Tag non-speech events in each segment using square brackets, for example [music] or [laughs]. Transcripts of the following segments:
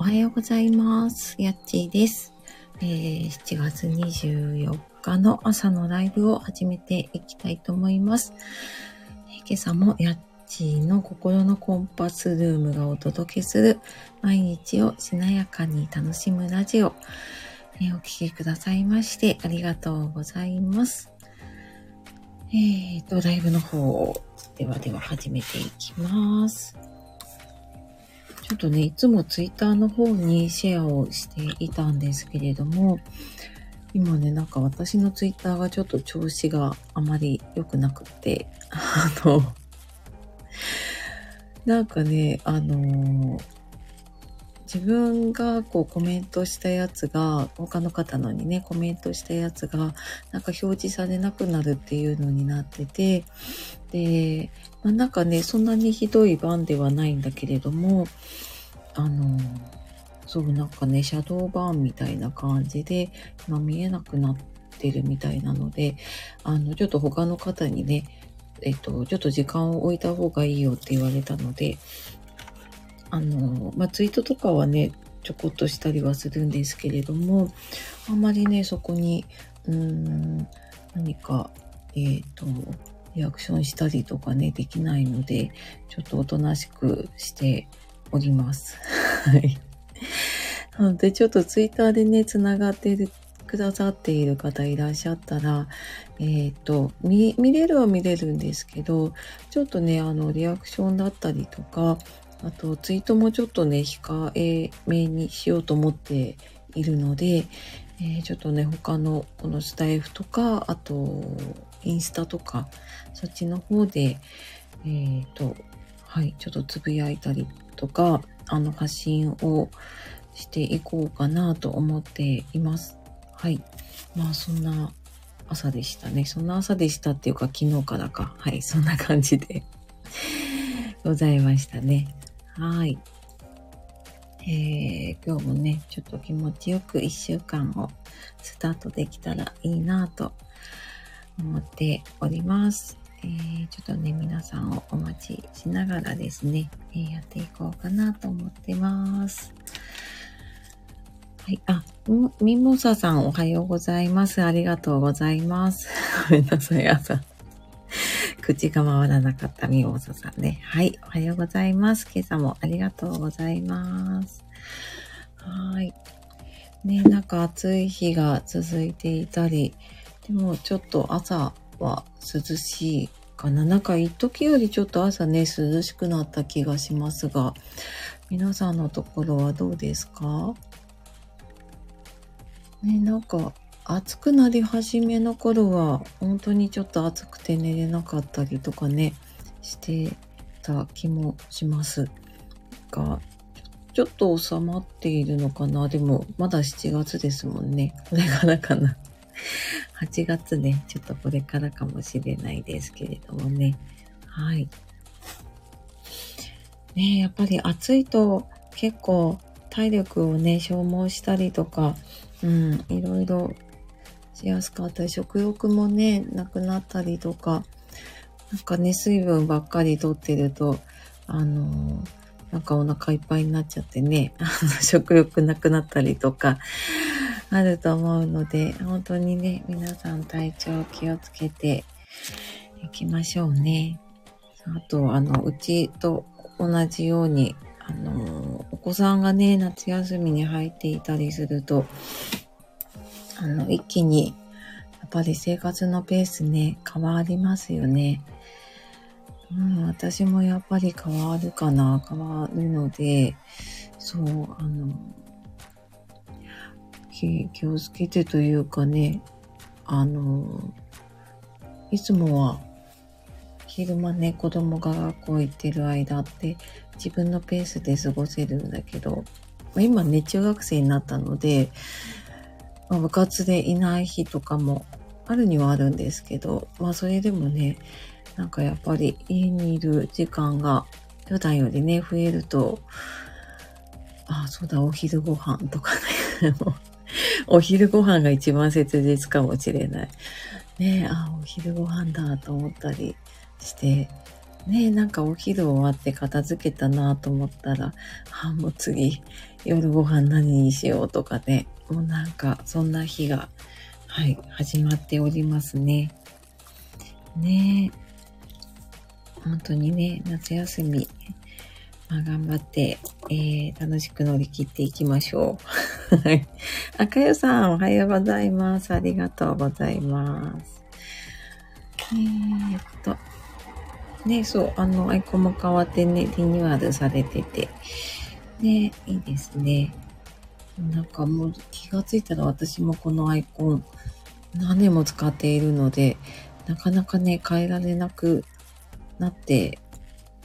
おはようございます。やっちーです。えー7月24日の朝のライブを始めていきたいと思います。今朝もやっちーの心のコンパスルームがお届けする毎日をしなやかに楽しむラジオ。えーお聴きくださいましてありがとうございます。えーと、ライブの方ではでは始めていきます。ちょっとね、いつもツイッターの方にシェアをしていたんですけれども、今ね、なんか私のツイッターがちょっと調子があまり良くなくって、あの、なんかね、あの、自分がこうコメントしたやつが、他の方のにね、コメントしたやつが、なんか表示されなくなるっていうのになってて、で、まあ、なんかね、そんなにひどい版ではないんだけれども、あの、そう、なんかね、シャドーバーンみたいな感じで、今見えなくなってるみたいなので、あの、ちょっと他の方にね、えっと、ちょっと時間を置いた方がいいよって言われたので、あの、まあ、ツイートとかはね、ちょこっとしたりはするんですけれども、あんまりね、そこに、うーん、何か、えっ、と、リアクションしたりとかね、できないので、ちょっとおとなしくしております。[laughs] はい。なので、ちょっとツイッターでね、つながってくださっている方いらっしゃったら、えっ、と、見、見れるは見れるんですけど、ちょっとね、あの、リアクションだったりとか、あと、ツイートもちょっとね、控えめにしようと思っているので、えーちょっとね、他のこのスタイフとか、あと、インスタとか、そっちの方で、えっ、と、はい、ちょっとつぶやいたりとか、あの、発信をしていこうかなと思っています。はい。まあ、そんな朝でしたね。そんな朝でしたっていうか、昨日からか。はい、そんな感じで [laughs] ございましたね。はい。えー、今日もね、ちょっと気持ちよく一週間をスタートできたらいいなと思っております。えー、ちょっとね、皆さんをお待ちしながらですね、えーやっていこうかなと思ってます。はい。あ、みミモサさんおはようございます。ありがとうございます。[laughs] ごめんなさい、朝。[laughs] 口が回らなかったミモサさんね。はい。おはようございます。今朝もありがとうございます。はい。ね、なんか暑い日が続いていたり、でもちょっと朝は涼しいかな。なんか一時よりちょっと朝ね、涼しくなった気がしますが、皆さんのところはどうですか？ね、なんか暑くなり始めの頃は本当にちょっと暑くて寝れなかったりとかね、してた気もしますが、ちょちょっと収まっているのかな？でもまだ7月ですもんね。これからかな。8月ね、ちょっとこれからかもしれないですけれどもね。はい。ねやっぱり暑いと結構体力をね、消耗したりとか、うん、いろいろしやすかったり、食欲もね、なくなったりとか、なんかね、水分ばっかりとってると、あのーなんかお腹いっぱいになっちゃってね、食欲なくなったりとか、あると思うので、本当にね、皆さん体調気をつけていきましょうね。あと、あの、うちと同じように、あの、お子さんがね、夏休みに入っていたりすると、あの、一気に、やっぱり生活のペースね、変わりますよね。うん、私もやっぱり変わるかな、変わるので、そう、あの、気気をつけてというかね、あの、いつもは昼間ね、子供が学校行ってる間って自分のペースで過ごせるんだけど、今ね、中学生になったので、まあ部活でいない日とかもあるにはあるんですけど、まあそれでもね、なんかやっぱり家にいる時間が普段よりね、増えると、ああ、そうだ、お昼ご飯とかね、[laughs] [laughs] お昼ご飯が一番切実かもしれない。ねえ、あ、お昼ご飯だと思ったりして、ねえなんかお昼終わって片付けたなと思ったら、あ、もう次、夜ご飯何にしようとかね、もうなんか、そんな日が、はい、始まっておりますね。ねえ本当にね、夏休み、まあ、頑張って、えー、楽しく乗り切っていきましょう。はい。あかよさん、おはようございます。ありがとうございます。えー、っと、ね、そう、あの、アイコンも変わってね、リニューアルされてて、ね、いいですね。なんかもう気がついたら私もこのアイコン何年も使っているので、なかなかね、変えられなくなって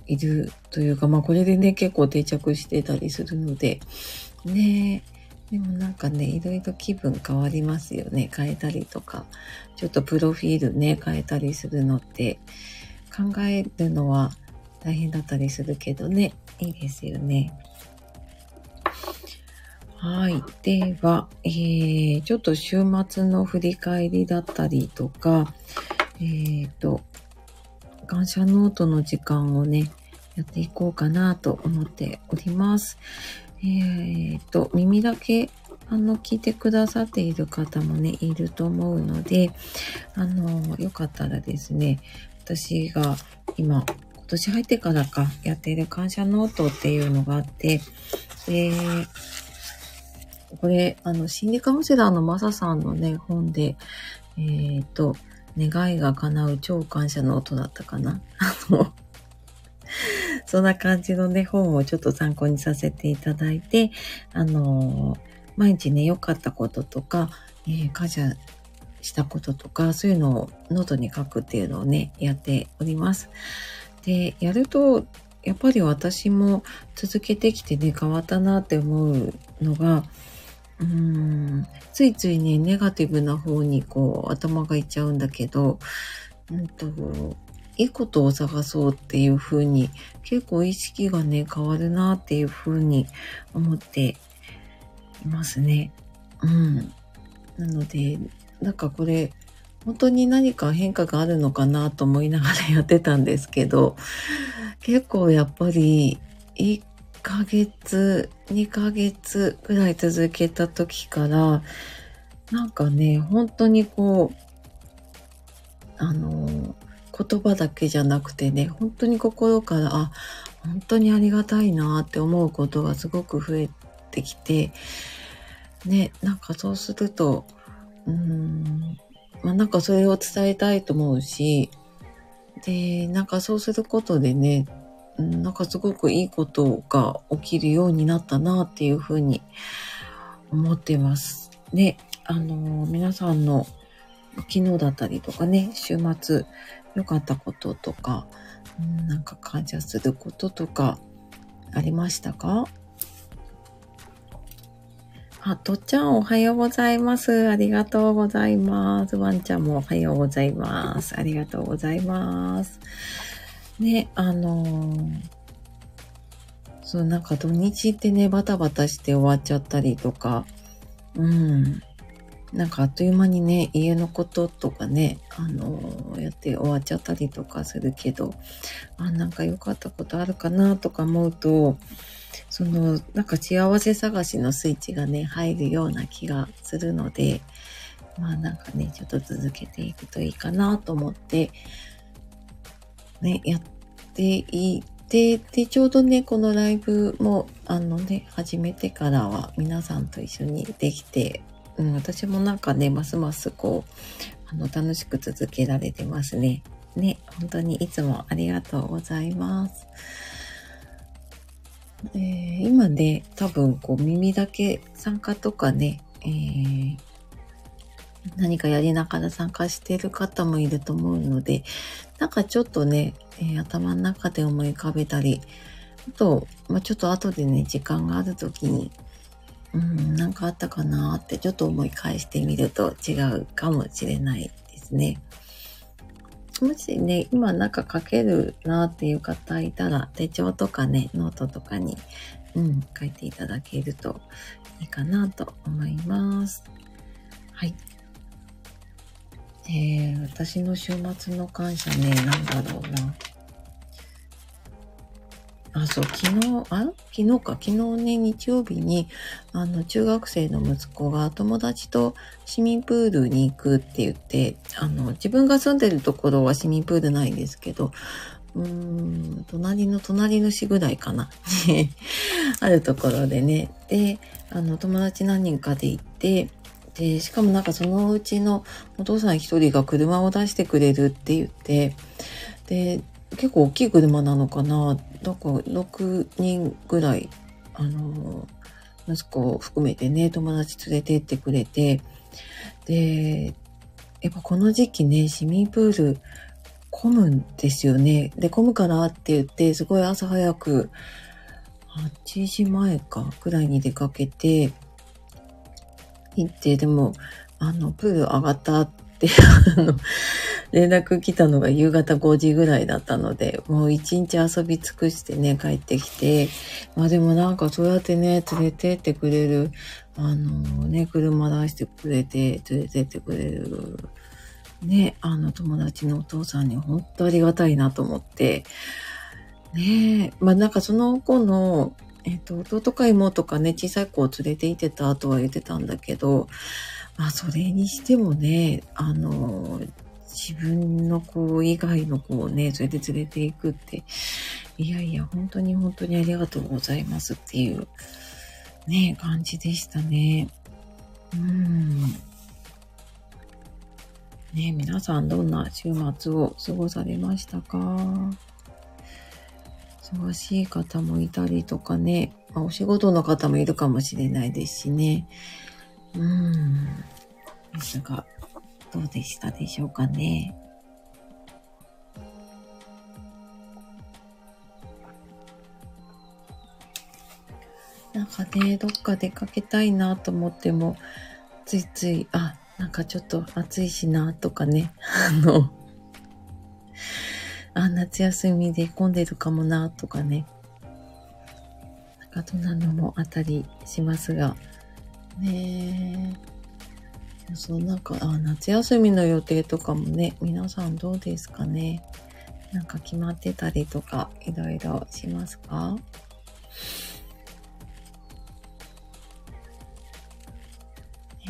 いるというか、まあこれでね、結構定着してたりするので、ねでもなんかね、いろいろ気分変わりますよね。変えたりとか、ちょっとプロフィールね、変えたりするのって、考えるのは大変だったりするけどね、いいですよね。はい。では、えー、ちょっと週末の振り返りだったりとか、えっ、ー、と、感謝ノートの時間をね、やっていこうかなと思っております。えっ、と、耳だけ、あの、聞いてくださっている方もね、いると思うので、あの、よかったらですね、私が今、今年入ってからか、やっている感謝ノートっていうのがあって、で、これ、あの、心理カウンセラーのマサさんのね、本で、えっ、と、願いが叶う超感謝の音だったかな？あの、そんな感じのね、本をちょっと参考にさせていただいて、あの、毎日ね、良かったこととか、えー、感謝したこととか、そういうのをノートに書くっていうのをね、やっております。で、やると、やっぱり私も続けてきてね、変わったなって思うのが、うん、ついついね、ネガティブな方にこう頭がいっちゃうんだけど、うんと、いいことを探そうっていう風に結構意識がね、変わるなっていう風に思っていますね。うん。なので、なんかこれ、本当に何か変化があるのかなと思いながらやってたんですけど、結構やっぱり1 1ヶ月、2ヶ月ぐらい続けた時から、なんかね、本当にこう、あの、言葉だけじゃなくてね、本当に心から、あ、本当にありがたいなって思うことがすごく増えてきて、ね、なんかそうすると、うーん、まあなんかそれを伝えたいと思うし、で、なんかそうすることでね、なんかすごくいいことが起きるようになったなっていうふうに思ってます。ね、あの、皆さんの昨日だったりとかね、週末良かったこととか、なんか感謝することとかありましたか？あ、とっちゃんおはようございます。ありがとうございます。ワンちゃんもおはようございます。ありがとうございます。ね、あのー、そう、なんか土日ってね、バタバタして終わっちゃったりとか、うん。なんかあっという間にね、家のこととかね、あのー、やって終わっちゃったりとかするけど、あ、なんか良かったことあるかなとか思うと、その、なんか幸せ探しのスイッチがね、入るような気がするので、まあなんかね、ちょっと続けていくといいかなと思って、ね、やっていて、で、ちょうどね、このライブも、あのね、始めてからは皆さんと一緒にできて、うん、私もなんかね、ますますこう、あの、楽しく続けられてますね。ね、本当にいつもありがとうございます。えー、今ね、多分こう耳だけ参加とかね、えー、何かやりながら参加してる方もいると思うので、なんかちょっとね、えー、頭の中で思い浮かべたり、あと、まあ、ちょっと後でね、時間がある時に、うん、なんかあったかなってちょっと思い返してみると違うかもしれないですね。もしね、今なんか書けるなっていう方いたら、手帳とかね、ノートとかに、うん、書いていただけるといいかなと思います。はい。えー、私の週末の感謝ね、なんだろうな。あ、そう、昨日、あ昨日か、昨日ね、日曜日に、あの、中学生の息子が友達と市民プールに行くって言って、あの、自分が住んでるところは市民プールないんですけど、うーん、隣の隣の市ぐらいかな。[laughs] あるところでね。で、あの、友達何人かで行って、で、しかもなんかそのうちのお父さん一人が車を出してくれるって言って、で、結構大きい車なのかなだか6人ぐらい、あの、息子を含めてね、友達連れてってくれて、で、やっぱこの時期ね、市民プール混むんですよね。で、混むからって言って、すごい朝早く、8時前か、くらいに出かけて、行って、でも、あの、プール上がったって、あの、連絡来たのが夕方5時ぐらいだったので、もう一日遊び尽くしてね、帰ってきて、まあでもなんかそうやってね、連れてってくれる、あのね、車出してくれて、連れてってくれる、ね、あの友達のお父さんに本当ありがたいなと思って、ねまあなんかその子の、えっ、と、弟か妹かね、小さい子を連れて行ってたとは言ってたんだけど、まあそれにしてもね、あの、自分の子以外の子をね、それで連れて行くって、いやいや、本当に本当にありがとうございますっていう、ね、感じでしたね。うん。ね皆さんどんな週末を過ごされましたか？忙しい方もいたりとかね、まあ、お仕事の方もいるかもしれないですしね。うん。ですが、どうでしたでしょうかね。なんかね、どっか出かけたいなと思っても、ついつい、あ、なんかちょっと暑いしなとかね、[laughs] あの、あ、夏休みで混んでるかもなとかね、なんかそんなのもあったりしますが、ねえ。そう、なんか、あ、夏休みの予定とかもね、皆さんどうですかね。なんか決まってたりとか、いろいろしますか？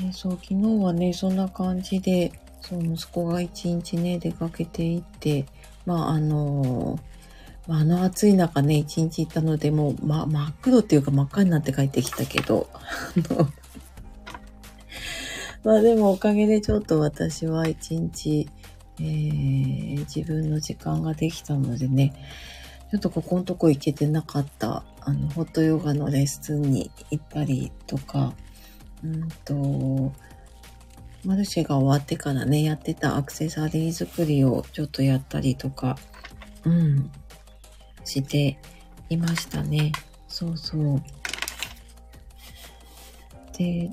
え、そう、昨日はね、そんな感じで、そう、息子が一日ね、出かけていって、まあ、あの、あ、の暑い中ね、一日行ったので、もう、ま、真っ黒っていうか真っ赤になって帰ってきたけど、[laughs] まあでもおかげでちょっと私は一日、えー、自分の時間ができたのでね、ちょっとここのとこ行けてなかった、あの、ホットヨガのレッスンに行ったりとか、うんと、マルシェが終わってからね、やってたアクセサリー作りをちょっとやったりとか、うん、していましたね。そうそう。で、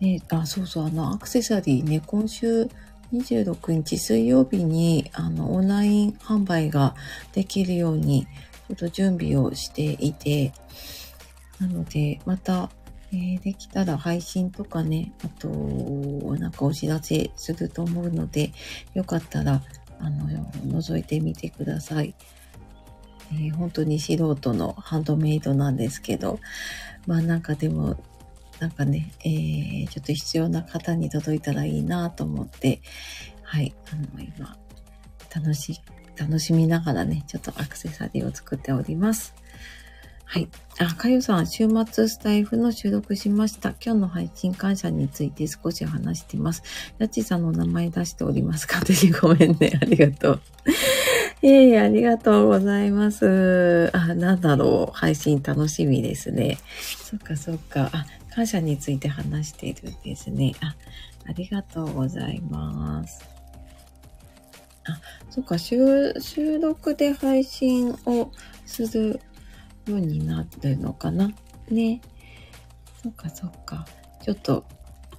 ね、あ、そうそう、あの、アクセサリーね、今週26日水曜日に、あの、オンライン販売ができるように、ちょっと準備をしていて、なので、また、えー、できたら配信とかね、あと、なんかお知らせすると思うので、よかったら、あの、覗いてみてください。えー、本当に素人のハンドメイドなんですけど、まあなんかでもなんかね、えー、ちょっと必要な方に届いたらいいなと思って、はい、あの、今、楽し、楽しみながらね、ちょっとアクセサリーを作っております。はい。あ、かゆさん、週末スタイフの収録しました。今日の配信感謝について少し話してます。やちさんの名前出しておりますか私ごめんね。ありがとう。[laughs] いえいえありがとうございます。あ、なんだろう。配信楽しみですね。そっかそっか。あ、感謝について話しているんですね。あ、ありがとうございます。あ、そっか、収録で配信をするようになってるのかな？ね。そっかそっか。ちょっと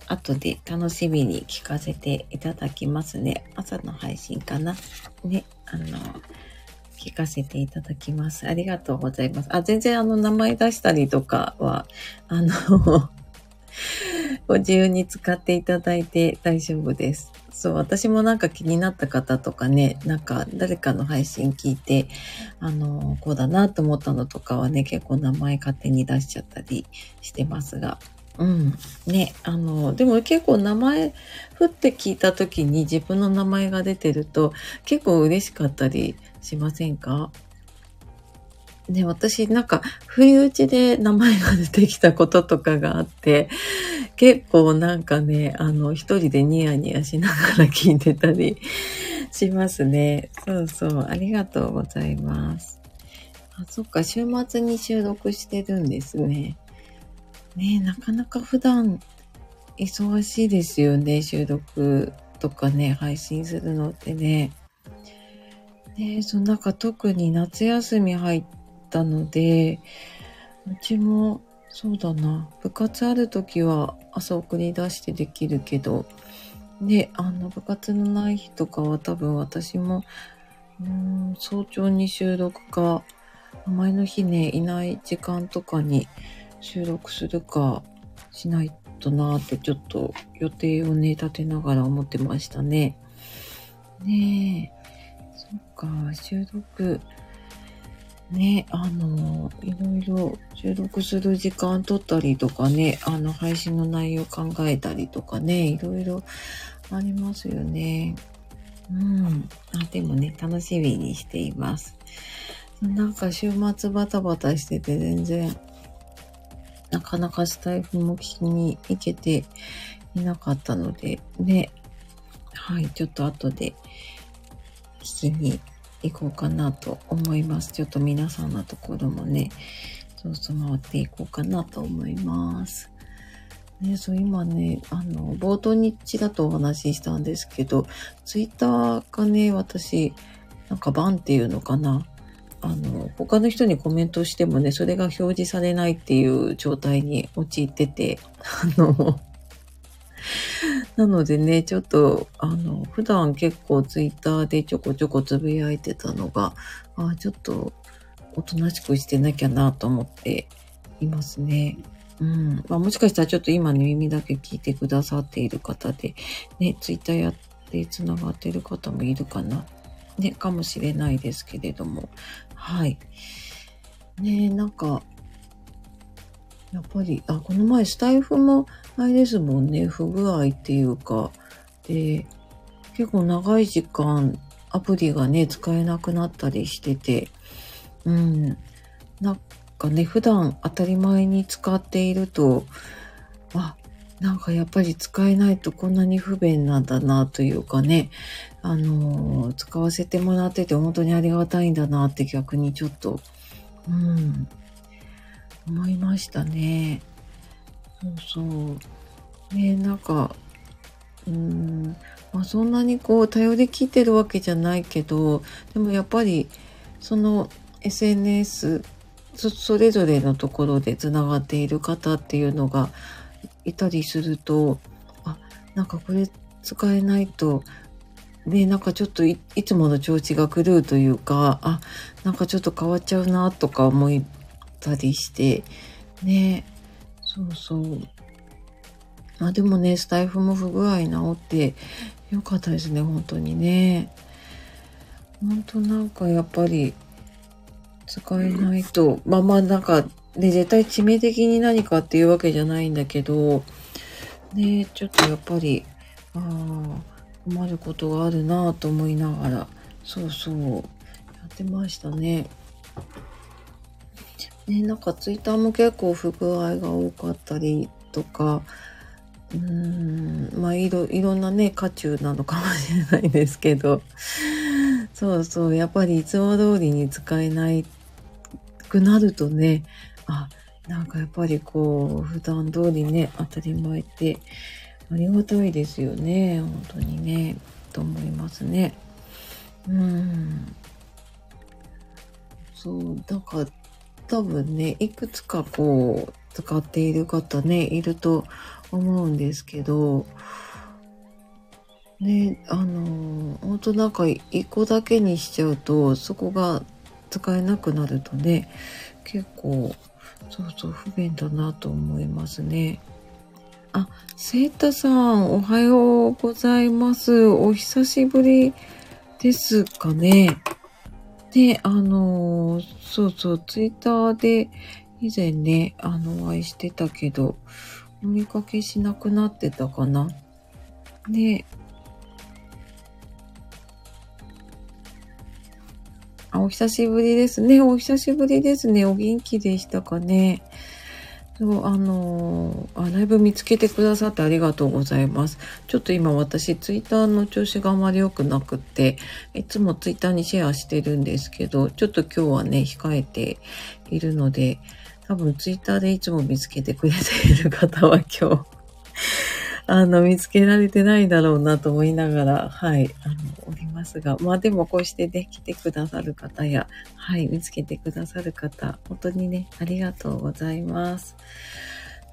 後で楽しみに聞かせていただきますね。朝の配信かな？ね。あの、聞かせていただきます。ありがとうございます。あ、全然あの名前出したりとかは、あの [laughs] ご自由に使っていただいて大丈夫です。そう、私もなんか気になった方とかね、なんか誰かの配信聞いて、あの、こうだなと思ったのとかはね、結構名前勝手に出しちゃったりしてますが。うん。ね、あの、でも結構名前、ふって聞いた時に自分の名前が出てると結構嬉しかったりしませんか？で、私なんか、不意打ちで名前が出てきたこととかがあって、結構なんかね、あの、一人でニヤニヤしながら聞いてたりしますね。そうそう、ありがとうございます。あ、そっか、週末に収録してるんですね。ねなかなか普段忙しいですよね、収録とかね、配信するのってね。ねそのなんか特に夏休み入っったので、うちもそうだな、部活ある時は朝送り出してできるけど、で、あの、部活のない日とかは多分私も、うん、早朝に収録か、前の日ね、いない時間とかに収録するかしないとなーってちょっと予定をね、立てながら思ってましたね。ねえ、そっか、収録、ね、あの、いろいろ収録する時間取ったりとかね、あの、配信の内容考えたりとかね、いろいろありますよね。うん。あ、でもね、楽しみにしています。なんか週末バタバタしてて全然、なかなかスタイフも聞きに行けていなかったので、ね、はい、ちょっと後で聞きに行こうかなと思います。ちょっと皆さんのところもね、そうそう回っていこうかなと思います。ね、そう今ね、あの、冒頭にちらとお話ししたんですけど、ツイッターがね、私、なんかバンっていうのかな。あの、他の人にコメントしてもね、それが表示されないっていう状態に陥ってて、あの、[laughs] なのでね、ちょっと、あの、普段結構ツイッターでちょこちょこつぶやいてたのが、あちょっと、おとなしくしてなきゃなと思っていますね。うん。まあ、もしかしたらちょっと今の耳だけ聞いてくださっている方で、ね、ツイッターやって繋がってる方もいるかな。ね、かもしれないですけれども。はい。ねなんか、やっぱり、あ、この前スタイフもあれですもんね、不具合っていうか、で、結構長い時間アプリがね、使えなくなったりしてて、うん、なんかね、普段当たり前に使っていると、あ、なんかやっぱり使えないとこんなに不便なんだなというかね、あのー、使わせてもらってて本当にありがたいんだなって逆にちょっと、うん、思いましたね。そうそう。ねなんか、うん、まあそんなにこう頼り切ってるわけじゃないけど、でもやっぱりその SNS そそれぞれのところでつながっている方っていうのがいたりすると、あ、なんかこれ使えないと、ね、なんかちょっといつもの調子が狂うというか、あ、なんかちょっと変わっちゃうなとか思ったりして、ね、そうそう。あ、でもね、スタイフも不具合治ってよかったですね、本当にね。本当なんかやっぱり使えないと、まあまあなんかね、絶対致命的に何かっていうわけじゃないんだけど、ね、ちょっとやっぱり、ああ、困ることがあるなぁと思いながら、そうそう、やってましたね。ね、なんかツイッターも結構不具合が多かったりとか、うーん、まあいろ、いろんなね、渦中なのかもしれないですけど、そうそう、やっぱりいつも通りに使えないくなるとね、あ、なんかやっぱりこう、普段通りね、当たり前ってありがたいですよね、本当にね、と思いますね。うん。そう、だか多分ね、いくつかこう、使っている方ね、いると思うんですけど、ね、あの、本当なんか一個だけにしちゃうと、そこが使えなくなるとね、結構、そうそう不便だなと思いますね。あ、セータさん、おはようございます。お久しぶりですかね。で、あの、そうそう、ツイッターで以前ね、あの、お会いしてたけど、お見かけしなくなってたかな。で、あ、お久しぶりですね。お久しぶりですね。お元気でしたかね。そう、あのー、あ、ライブ見つけてくださってありがとうございます。ちょっと今私、ツイッターの調子があまり良くなくって、いつもツイッターにシェアしてるんですけど、ちょっと今日はね、控えているので、多分ツイッターでいつも見つけてくれている方は今日あの、見つけられてないだろうなと思いながら、はい、あの、おりますが、まあでもこうしてね、来てくださる方や、はい、見つけてくださる方、本当にね、ありがとうございます。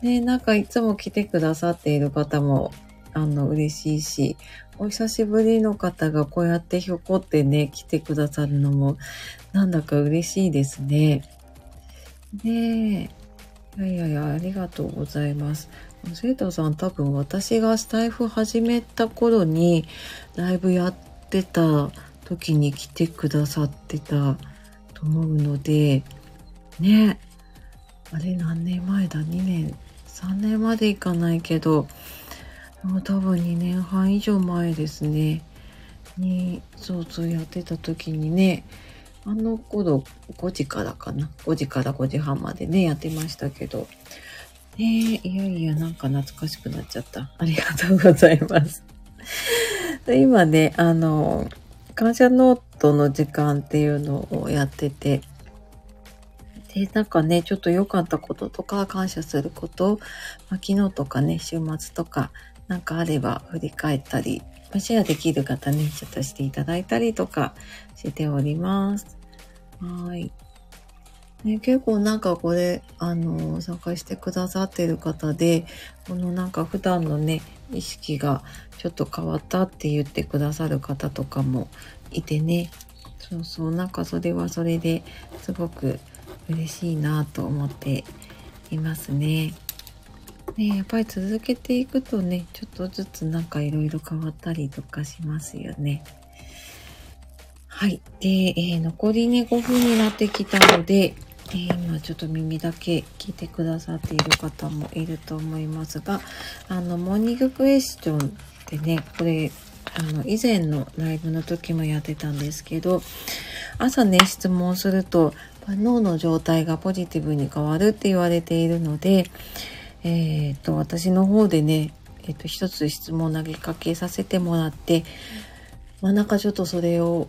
ね、なんかいつも来てくださっている方も、あの、嬉しいし、お久しぶりの方がこうやってひょこってね、来てくださるのも、なんだか嬉しいですね。ねえ。いやいやいや、ありがとうございます。セータさん多分私がスタイフ始めた頃にライブやってた時に来てくださってたと思うので、ね。あれ何年前だ ?2 年、3年までいかないけど、もう多分2年半以上前ですね。に、そうそうやってた時にね、あの頃5時からかな。5時から5時半までね、やってましたけど、ねえ、いやいや、なんか懐かしくなっちゃった。ありがとうございます。で [laughs] 今ね、あの、感謝ノートの時間っていうのをやってて、で、なんかね、ちょっと良かったこととか、感謝すること、まあ、昨日とかね、週末とか、なんかあれば振り返ったり、まあ、シェアできる方ね、ちょっとしていただいたりとかしております。はい。ね、結構なんかこれ、あの、参加してくださってる方で、このなんか普段のね、意識がちょっと変わったって言ってくださる方とかもいてね、そうそう、なんかそれはそれですごく嬉しいなと思っていますね。ねやっぱり続けていくとね、ちょっとずつなんかいろいろ変わったりとかしますよね。はい。で、えー、残りね、5分になってきたので、えー、今ちょっと耳だけ聞いてくださっている方もいると思いますが、あの、モーニングクエスチョンってね、これ、あの、以前のライブの時もやってたんですけど、朝ね、質問すると、脳の状態がポジティブに変わるって言われているので、えっ、と、私の方でね、えっ、と、一つ質問投げかけさせてもらって、まあ、なんかちょっとそれを、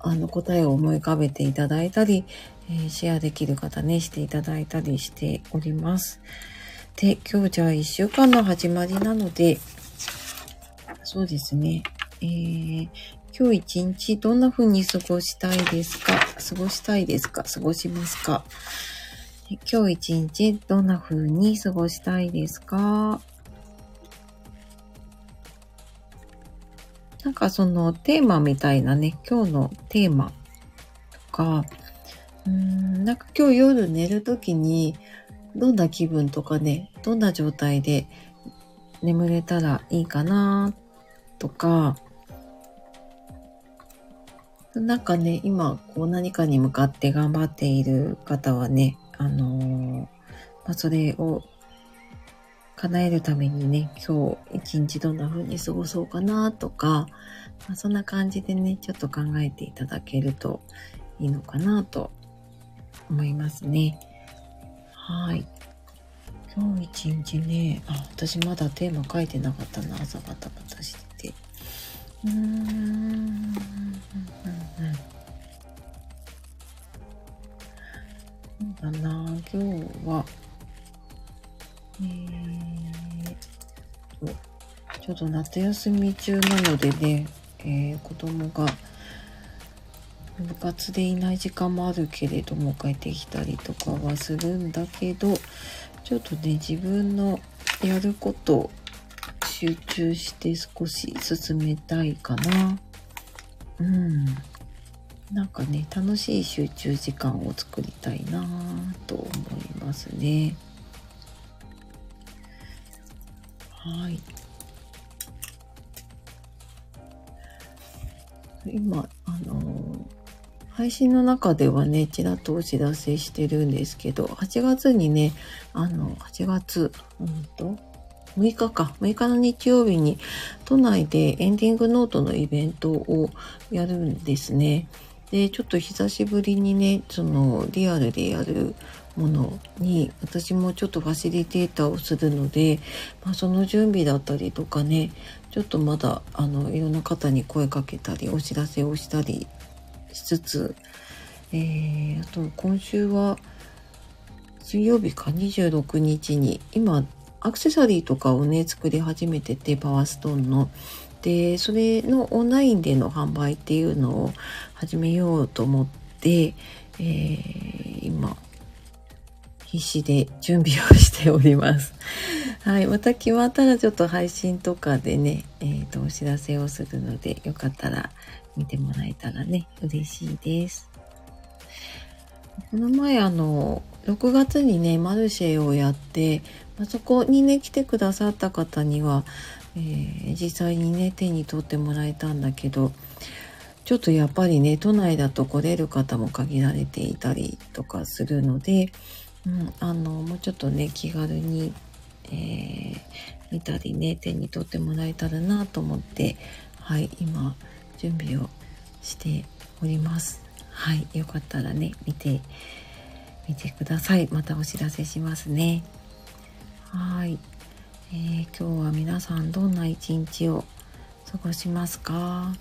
あの、答えを思い浮かべていただいたり、え、シェアできる方ね、していただいたりしております。で、今日じゃあ一週間の始まりなので、そうですね。えー、今日一日どんな風に過ごしたいですか？過ごしたいですか？過ごしますか？今日一日どんな風に過ごしたいですか？なんかそのテーマみたいなね、今日のテーマとか、うん、なんか今日夜寝るときに、どんな気分とかね、どんな状態で眠れたらいいかなとか、なんかね、今、こう何かに向かって頑張っている方はね、あのー、まあ、それを叶えるためにね、今日一日どんな風に過ごそうかなとか、まあ、そんな感じでね、ちょっと考えていただけるといいのかなと思いますね。はい。今日一日ね、あ、私まだテーマ書いてなかったな、朝バタバタしてて。うーん。うん。うん、そうだな、今日は、えーと、ちょっと夏休み中なのでね、えー、子供が部活でいない時間もあるけれども帰ってきたりとかはするんだけどちょっとね自分のやること集中して少し進めたいかな。うん。なんかね楽しい集中時間を作りたいなと思いますね。はい。今、あのー、配信の中ではね、ちらっとお知らせしてるんですけど、8月にね、あの、8月、うんと、6日か、6日の日曜日に都内でエンディングノートのイベントをやるんですね。で、ちょっと久しぶりにね、そのリアルでやるものに私もちょっとファシリテーターをするので、まあ、その準備だったりとかねちょっとまだあのいろんな方に声かけたりお知らせをしたりしつつ、えー、あと今週は水曜日か26日に今アクセサリーとかをね作り始めててパワーストーンの。でそれのオンラインでの販売っていうのを始めようと思って、えー、今必死で準備をしております。[laughs] はい。また決まったらちょっと配信とかでね、えっ、ー、と、お知らせをするので、よかったら見てもらえたらね、嬉しいです。この前あの、6月にね、マルシェをやって、まあ、そこにね、来てくださった方には、えー、実際にね、手に取ってもらえたんだけど、ちょっとやっぱりね、都内だと来れる方も限られていたりとかするので、うん、あの、もうちょっとね、気軽に、えー、見たりね、手に取ってもらえたらなと思って、はい、今、準備をしております。はい、よかったらね、見て、見てください。またお知らせしますね。はい。えー、今日は皆さんどんな一日を過ごしますか？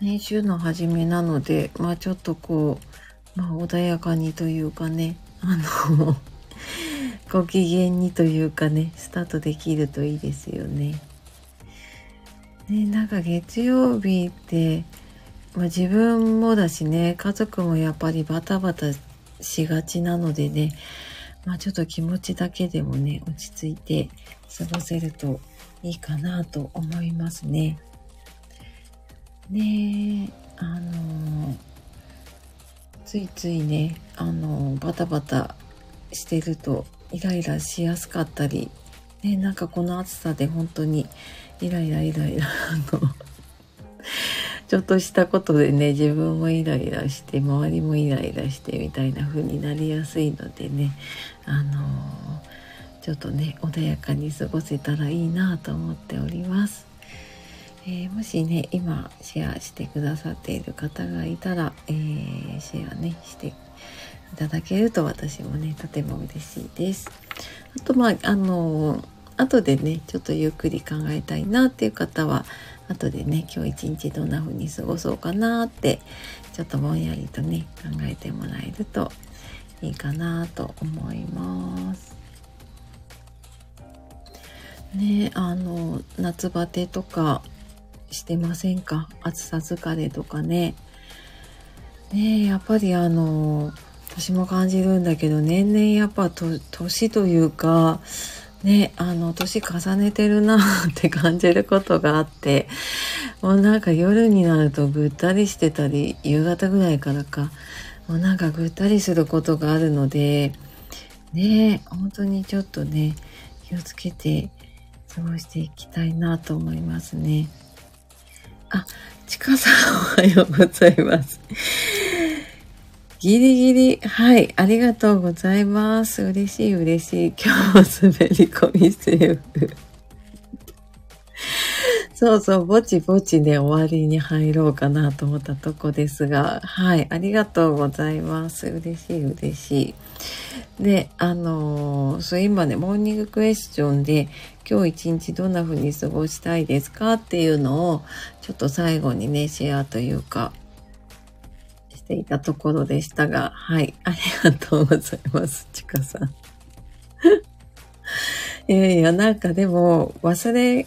ね、週の初めなので、まあちょっとこう、まあ、穏やかにというかね、あのご機嫌にというかね、スタートできるといいですよね。ね、なんか月曜日って、まあ、自分もだしね、家族もやっぱりバタバタしがちなのでね、まあちょっと気持ちだけでもね、落ち着いて過ごせるといいかなと思いますね。ねえ、あのついついねあのバタバタしてるとイライラしやすかったり、ね、なんかこの暑さで本当にイライライライラあのちょっとしたことでね自分もイライラして周りもイライラしてみたいな風になりやすいのでねあのちょっとね穏やかに過ごせたらいいなと思っております。えー、もしね今シェアしてくださっている方がいたら、えー、シェアねしていただけると私もねとても嬉しいです。あとまああの後でねちょっとゆっくり考えたいなっていう方は後でね今日一日どんな風に過ごそうかなってちょっとぼんやりとね考えてもらえるといいかなと思います。ねあの夏バテとかしてませんか？暑さ疲れとかね。ねやっぱりあの、私も感じるんだけど、年々やっぱ年というか、ね、あの、年重ねてるなって感じることがあって、もうなんか夜になるとぐったりしてたり、夕方ぐらいからか、もうなんかぐったりすることがあるので、ね、本当にちょっとね、気をつけて過ごしていきたいなと思いますね。あ、ちかさんおはようございます。ギリギリ、はい、ありがとうございます。嬉しい嬉しい。今日も滑り込みセーフ。そうそう、ぼちぼちね、終わりに入ろうかなと思ったとこですが、はい、ありがとうございます。嬉しい嬉しい。で、あのー、そう今ね、モーニングクエスチョンで、今日一日どんな風に過ごしたいですかっていうのを、ちょっと最後にね、シェアというか、していたところでしたが、はい、ありがとうございます、ちかさん。[laughs] いやいや、なんかでも、忘れ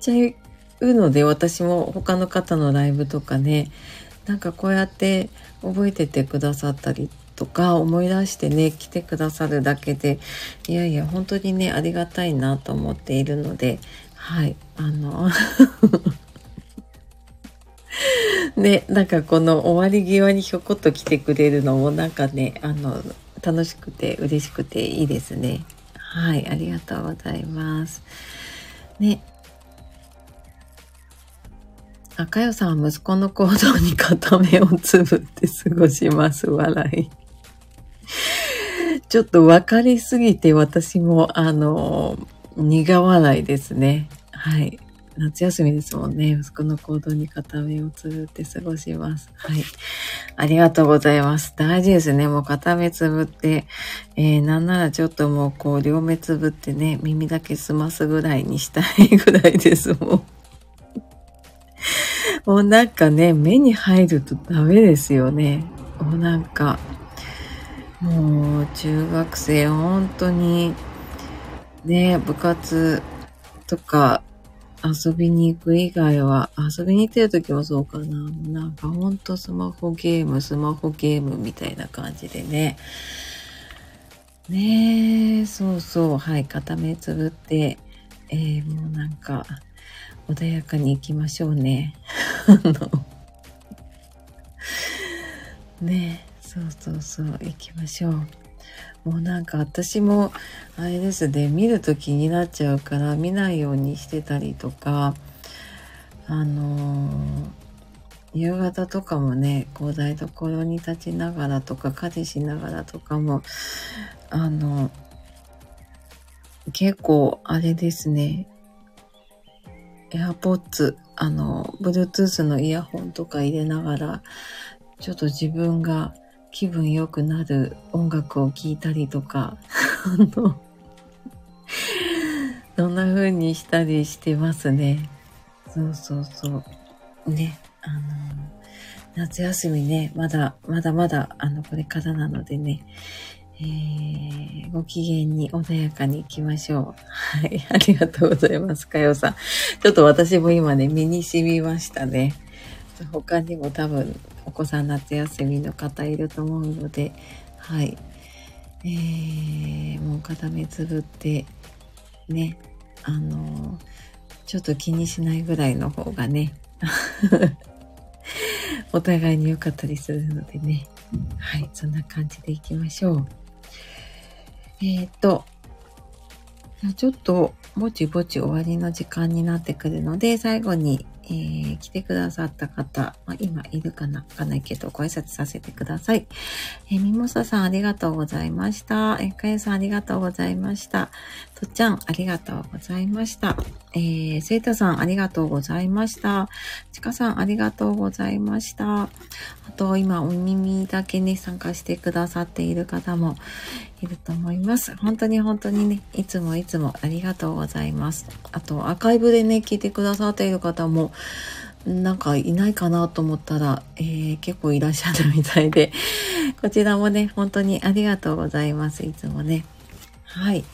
ちゃうので、私も他の方のライブとかね、なんかこうやって覚えててくださったりとか思い出してね、来てくださるだけで、いやいや、本当にね、ありがたいなと思っているので、はい、あの [laughs] ね、なんかこの終わり際にひょこっと来てくれるのもなんかね、あの、楽しくて嬉しくていいですね。はい、ありがとうございます。ね。あかよさんは息子の行動に片目をつぶって過ごします。笑い。[laughs] ちょっと分かりすぎて私も、あの、苦笑いですね。はい。夏休みですもんね。息子の行動に片目をつぶって過ごします。はい。ありがとうございます。大事ですね。もう片目つぶって、えー、なんならちょっともうこう両目つぶってね、耳だけ澄ますぐらいにしたいぐらいですもん。[laughs] もうなんかね、目に入るとダメですよね。もうなんか、もう中学生本当にね、部活とか遊びに行く以外は、遊びに行ってる時もそうかな。なんかほんとスマホゲーム、スマホゲームみたいな感じでね。ねえ、そうそう、はい、片目つぶって、えー、もうなんか、穏やかに行きましょうね。[laughs] あの、ねえ、そうそうそう、行きましょう。もうなんか私もあれですね見ると気になっちゃうから見ないようにしてたりとかあのー、夕方とかもねこう台所に立ちながらとか家事しながらとかもあの結構あれですね AirPods あの Bluetooth のイヤホンとか入れながらちょっと自分が気分良くなる音楽を聴いたりとか、あの、そんな風にしたりしてますね。そうそうそう。ね、あの、夏休みね、まだ、まだまだ、あの、これからなのでね、えー、ご機嫌に穏やかに行きましょう。はい、ありがとうございます。かよさん。ちょっと私も今ね、身に染みましたね。他にも多分お子さん夏休みの方いると思うので、はい。えー、もう片目つぶって、ね、あのちょっと気にしないぐらいの方がね、[laughs] お互いに良かったりするのでね。はい、そんな感じでいきましょう。えっ、ー、と、ちょっとぼちぼち終わりの時間になってくるので、最後にえー、来てくださった方、まあ、今いるかなわかないけど、ご挨拶させてください。えー、ミモサさんありがとうございました。えー、かゆさんありがとうございました。とっちゃんありがとうございました。えー、セイタさんありがとうございました。ちかさんありがとうございました。あと、今、お耳だけね、参加してくださっている方もいると思います。本当に本当にね、いつもいつもありがとうございます。あと、アーカイブでね、聞いてくださっている方も、なんかいないかなと思ったら、えー、結構いらっしゃるみたいで、こちらもね、本当にありがとうございます。いつもね。はい。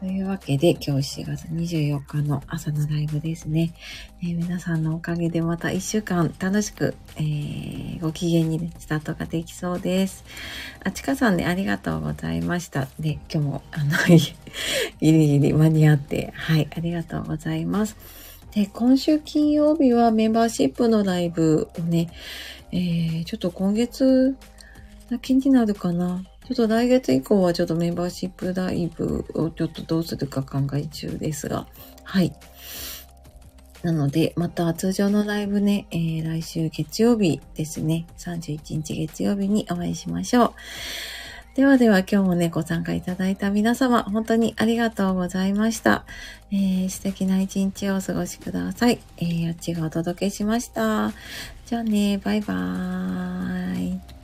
というわけで、今日4月24日の朝のライブですね。えー、皆さんのおかげでまた1週間楽しく、えー、ご機嫌にね、スタートができそうです。あちかさんね、ありがとうございました。で、今日も、あの、[laughs] ギリギリ間に合って、はい、ありがとうございます。で、今週金曜日はメンバーシップのライブをね、えー、ちょっと今月だけになるかな。ちょっと来月以降はちょっとメンバーシップライブをちょっとどうするか考え中ですが、はい。なので、また通常のライブね、えー、来週月曜日ですね、31日月曜日にお会いしましょう。ではでは今日もね、ご参加いただいた皆様、本当にありがとうございました。えー、素敵な一日をお過ごしください。えー、あっちがお届けしました。じゃあね、バイバーイ。